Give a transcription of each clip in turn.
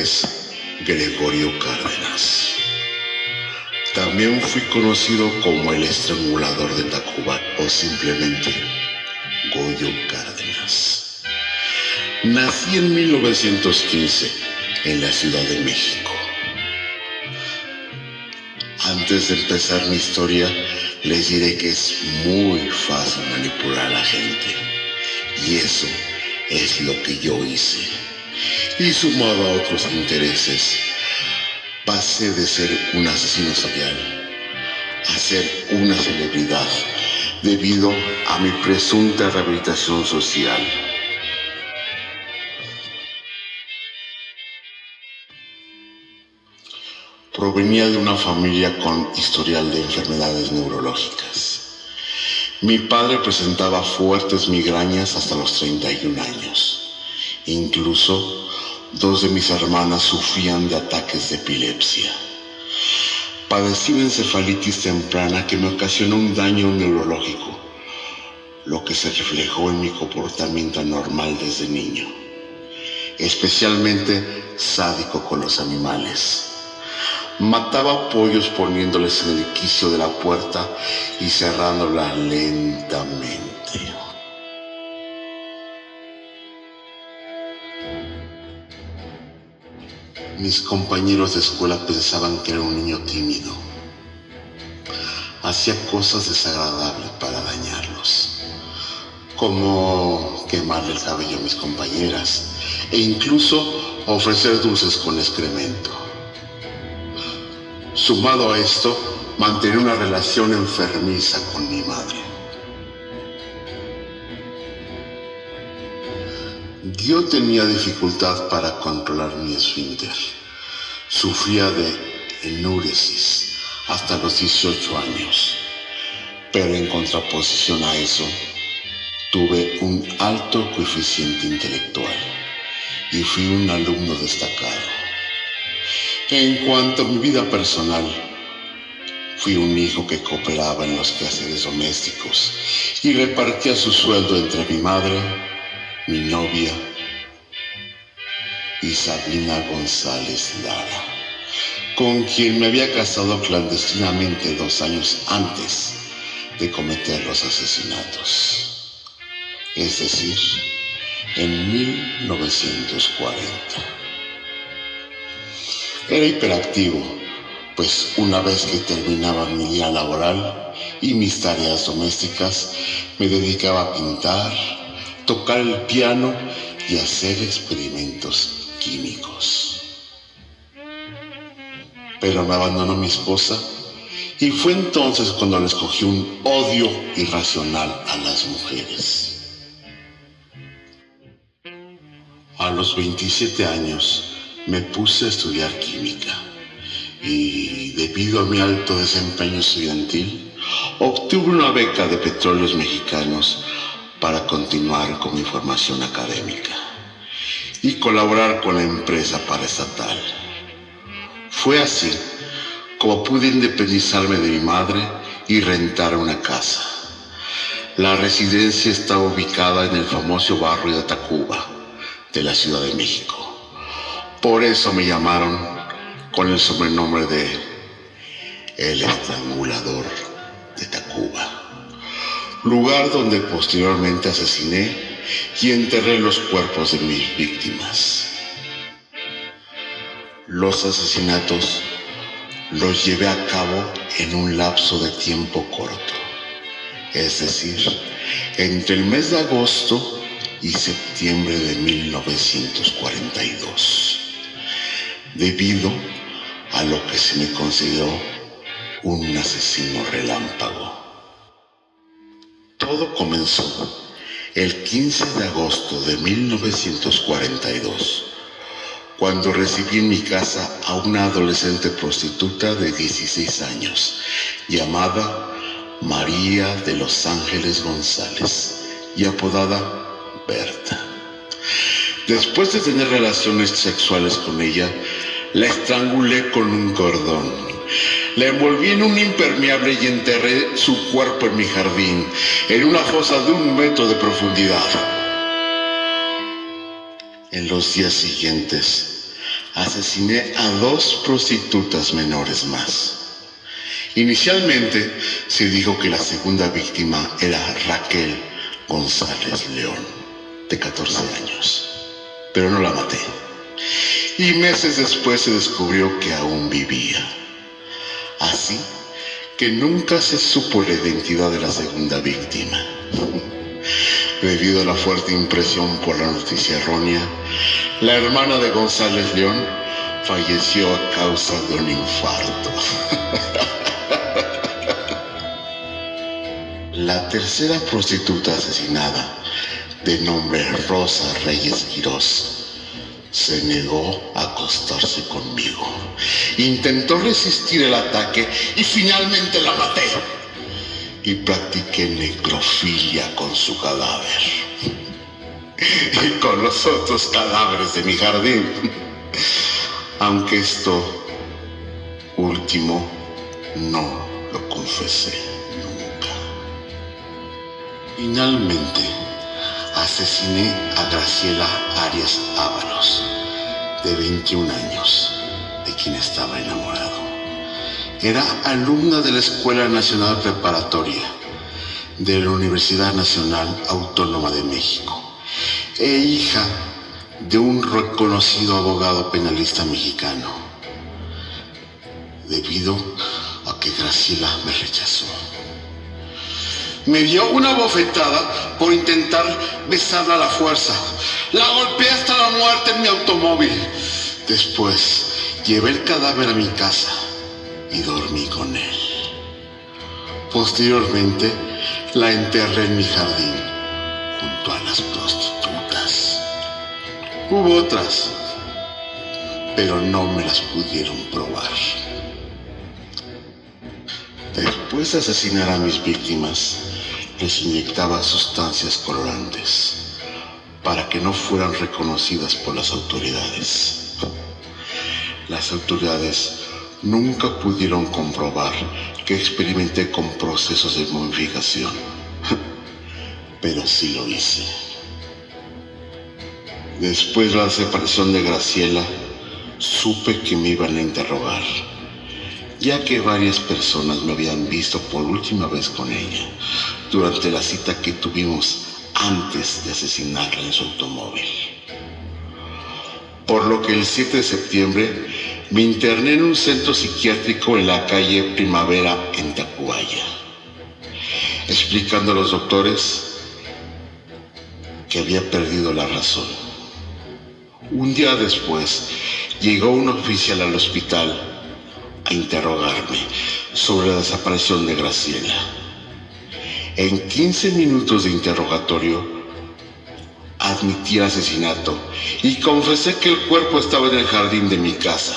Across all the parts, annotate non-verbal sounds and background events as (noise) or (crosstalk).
es Gregorio Cárdenas. También fui conocido como el estrangulador de Tacuba o simplemente Goyo Cárdenas. Nací en 1915 en la Ciudad de México. Antes de empezar mi historia, les diré que es muy fácil manipular a la gente. Y eso es lo que yo hice. Y sumado a otros intereses, pasé de ser un asesino serial a ser una celebridad debido a mi presunta rehabilitación social. Provenía de una familia con historial de enfermedades neurológicas. Mi padre presentaba fuertes migrañas hasta los 31 años. Incluso dos de mis hermanas sufrían de ataques de epilepsia. Padecí de encefalitis temprana que me ocasionó un daño neurológico, lo que se reflejó en mi comportamiento anormal desde niño, especialmente sádico con los animales. Mataba pollos poniéndoles en el quicio de la puerta y cerrándola lentamente. Mis compañeros de escuela pensaban que era un niño tímido. Hacía cosas desagradables para dañarlos, como quemarle el cabello a mis compañeras e incluso ofrecer dulces con excremento. Sumado a esto, mantener una relación enfermiza con mi madre. Yo tenía dificultad para controlar mi esfínter. Sufría de enuresis hasta los 18 años. Pero en contraposición a eso, tuve un alto coeficiente intelectual y fui un alumno destacado. En cuanto a mi vida personal, fui un hijo que cooperaba en los quehaceres domésticos y repartía su sueldo entre mi madre, mi novia y Sabina González Lara, con quien me había casado clandestinamente dos años antes de cometer los asesinatos, es decir, en 1940. Era hiperactivo, pues una vez que terminaba mi día laboral y mis tareas domésticas, me dedicaba a pintar, tocar el piano y hacer experimentos químicos. Pero me abandonó mi esposa y fue entonces cuando le escogí un odio irracional a las mujeres. A los 27 años, me puse a estudiar química y debido a mi alto desempeño estudiantil, obtuve una beca de petróleos mexicanos para continuar con mi formación académica y colaborar con la empresa paraestatal. Fue así como pude independizarme de mi madre y rentar una casa. La residencia estaba ubicada en el famoso barrio de Tacuba, de la Ciudad de México. Por eso me llamaron con el sobrenombre de El Estrangulador de Tacuba, lugar donde posteriormente asesiné y enterré los cuerpos de mis víctimas. Los asesinatos los llevé a cabo en un lapso de tiempo corto, es decir, entre el mes de agosto y septiembre de 1942 debido a lo que se me consideró un asesino relámpago. Todo comenzó el 15 de agosto de 1942, cuando recibí en mi casa a una adolescente prostituta de 16 años, llamada María de los Ángeles González y apodada Berta. Después de tener relaciones sexuales con ella, la estrangulé con un cordón. La envolví en un impermeable y enterré su cuerpo en mi jardín, en una fosa de un metro de profundidad. En los días siguientes, asesiné a dos prostitutas menores más. Inicialmente se dijo que la segunda víctima era Raquel González León, de 14 años, pero no la maté. Y meses después se descubrió que aún vivía. Así que nunca se supo la identidad de la segunda víctima. (laughs) Debido a la fuerte impresión por la noticia errónea, la hermana de González León falleció a causa de un infarto. (laughs) La tercera prostituta asesinada, de nombre Rosa Reyes Quirós, se negó a acostarse conmigo. Intentó resistir el ataque y finalmente la maté. Y practiqué necrofilia con su cadáver. Y con los otros cadáveres de mi jardín. Aunque esto último no lo confesé nunca. Finalmente, asesiné a Graciela Arias Ábalos, de 21 años, de quien estaba enamorado. Era alumna de la Escuela Nacional Preparatoria de la Universidad Nacional Autónoma de México e hija de un reconocido abogado penalista mexicano, debido a que Graciela me rechazó. Me dio una bofetada por intentar besarla a la fuerza. La golpeé hasta la muerte en mi automóvil. Después llevé el cadáver a mi casa y dormí con él. Posteriormente la enterré en mi jardín junto a las prostitutas. Hubo otras, pero no me las pudieron probar. Después de asesinar a mis víctimas, les inyectaba sustancias colorantes para que no fueran reconocidas por las autoridades. Las autoridades nunca pudieron comprobar que experimenté con procesos de momificación, pero sí lo hice. Después de la separación de Graciela, supe que me iban a interrogar, ya que varias personas me habían visto por última vez con ella durante la cita que tuvimos antes de asesinarla en su automóvil. Por lo que el 7 de septiembre me interné en un centro psiquiátrico en la calle Primavera en Tacubaya, explicando a los doctores que había perdido la razón. Un día después llegó un oficial al hospital interrogarme sobre la desaparición de Graciela. En 15 minutos de interrogatorio, admití el asesinato y confesé que el cuerpo estaba en el jardín de mi casa.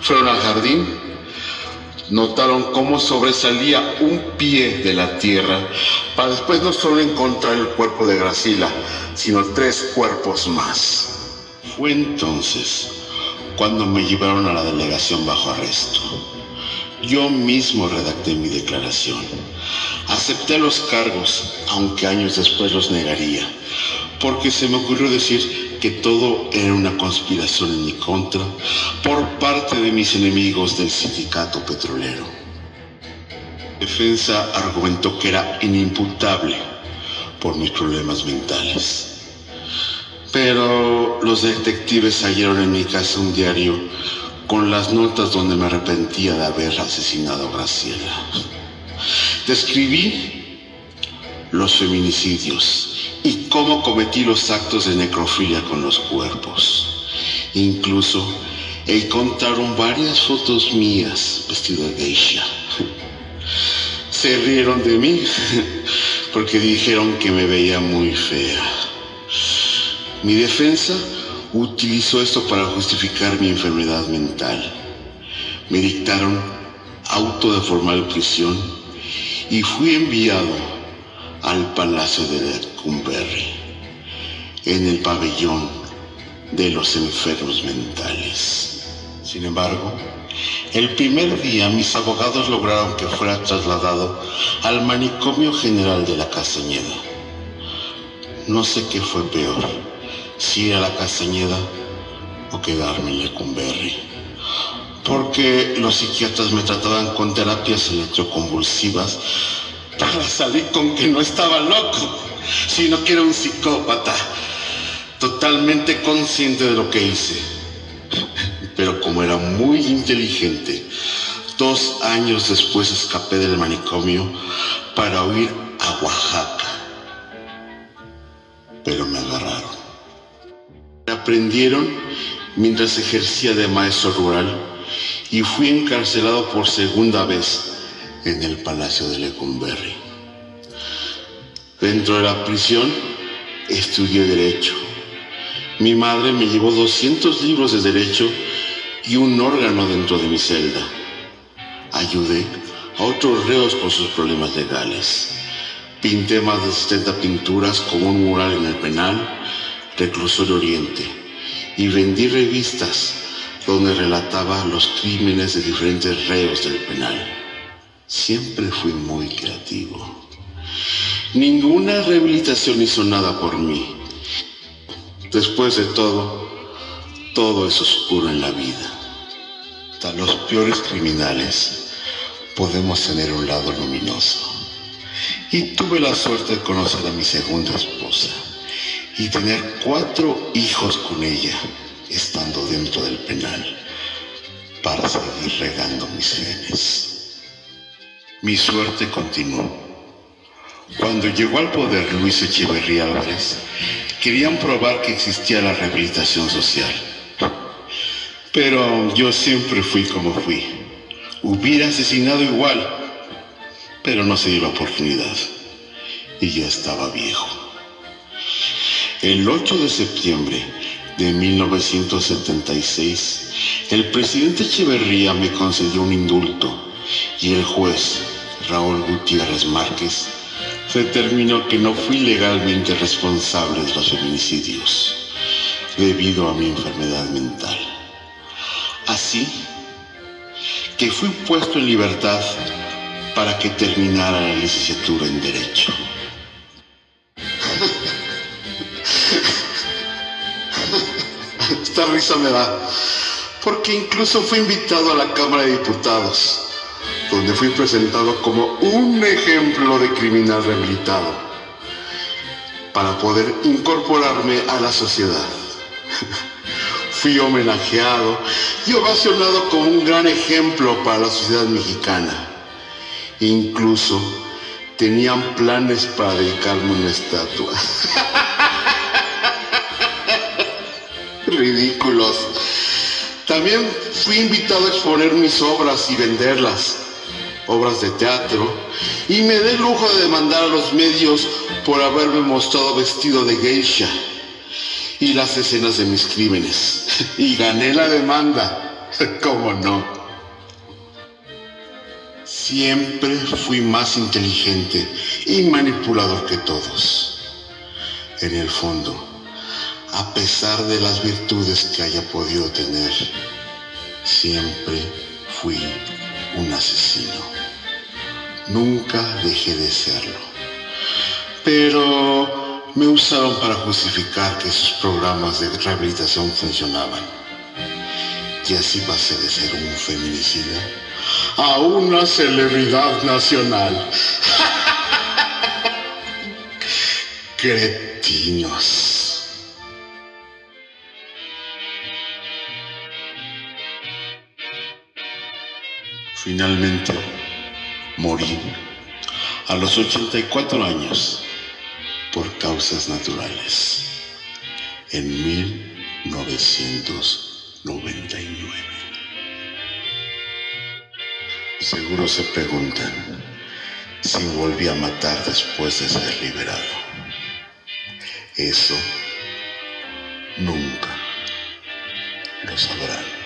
Fueron al jardín, notaron cómo sobresalía un pie de la tierra para después no solo encontrar el cuerpo de Graciela, sino tres cuerpos más. Fue entonces cuando me llevaron a la delegación bajo arresto. Yo mismo redacté mi declaración. Acepté los cargos, aunque años después los negaría, porque se me ocurrió decir que todo era una conspiración en mi contra por parte de mis enemigos del sindicato petrolero. Defensa argumentó que era inimputable por mis problemas mentales. Pero los detectives hallaron en mi casa un diario con las notas donde me arrepentía de haber asesinado a Graciela. Describí los feminicidios y cómo cometí los actos de necrofilia con los cuerpos. Incluso encontraron varias fotos mías vestido de geisha. Se rieron de mí (laughs) porque dijeron que me veía muy fea. Mi defensa utilizó esto para justificar mi enfermedad mental. Me dictaron auto de formal prisión y fui enviado al Palacio de Lecumberri, en el pabellón de los enfermos mentales. Sin embargo, el primer día mis abogados lograron que fuera trasladado al manicomio general de la Castañeda. No sé qué fue peor, si ir a la Castañeda o quedarme en Lecumberri. Porque los psiquiatras me trataban con terapias electroconvulsivas para salir con que no estaba loco, sino que era un psicópata, totalmente consciente de lo que hice. Pero como era muy inteligente, dos años después escapé del manicomio para huir a Oaxaca. Aprendieron mientras ejercía de maestro rural y fui encarcelado por segunda vez en el Palacio de Lecumberri. Dentro de la prisión estudié Derecho. Mi madre me llevó 200 libros de Derecho y un órgano dentro de mi celda. Ayudé a otros reos con sus problemas legales. Pinté más de 70 pinturas como un mural en el penal, reclusorio oriente, y vendí revistas donde relataba los crímenes de diferentes reos del penal. Siempre fui muy creativo. Ninguna rehabilitación hizo nada por mí. Después de todo, todo es oscuro en la vida. Hasta los peores criminales podemos tener un lado luminoso. Y tuve la suerte de conocer a mi segunda esposa y tener cuatro hijos con ella, estando dentro del penal, para seguir regando mis genes. Mi suerte continuó. Cuando llegó al poder Luis Echeverría Álvarez, querían probar que existía la rehabilitación social. Pero yo siempre fui como fui. Hubiera asesinado igual, pero no se dio la oportunidad. Y ya estaba viejo. El 8 de septiembre de 1976, el presidente Echeverría me concedió un indulto y el juez Raúl Gutiérrez Márquez determinó que no fui legalmente responsable de los feminicidios debido a mi enfermedad mental. Así que fui puesto en libertad para que terminara la licenciatura en Derecho. Risa me da, porque incluso fui invitado a la Cámara de Diputados, donde fui presentado como un ejemplo de criminal rehabilitado, para poder incorporarme a la sociedad. (laughs) Fui homenajeado y ovacionado como un gran ejemplo para la sociedad mexicana. Incluso tenían planes para dedicarme una estatua. (laughs) Ridículos. También fui invitado a exponer mis obras y venderlas, obras de teatro, y me dé lujo de demandar a los medios por haberme mostrado vestido de geisha y las escenas de mis crímenes. (laughs) Y gané la demanda, (laughs) ¿cómo no? Siempre fui más inteligente y manipulador que todos. En el fondo, a pesar de las virtudes que haya podido tener, siempre fui un asesino. Nunca dejé de serlo. Pero me usaron para justificar que sus programas de rehabilitación funcionaban. Y así pasé de ser un feminicida a una celebridad nacional. (laughs) Cretinos. Finalmente, morí a los 84 años por causas naturales en 1999. Seguro se preguntan si volví a matar después de ser liberado. Eso nunca lo sabrán.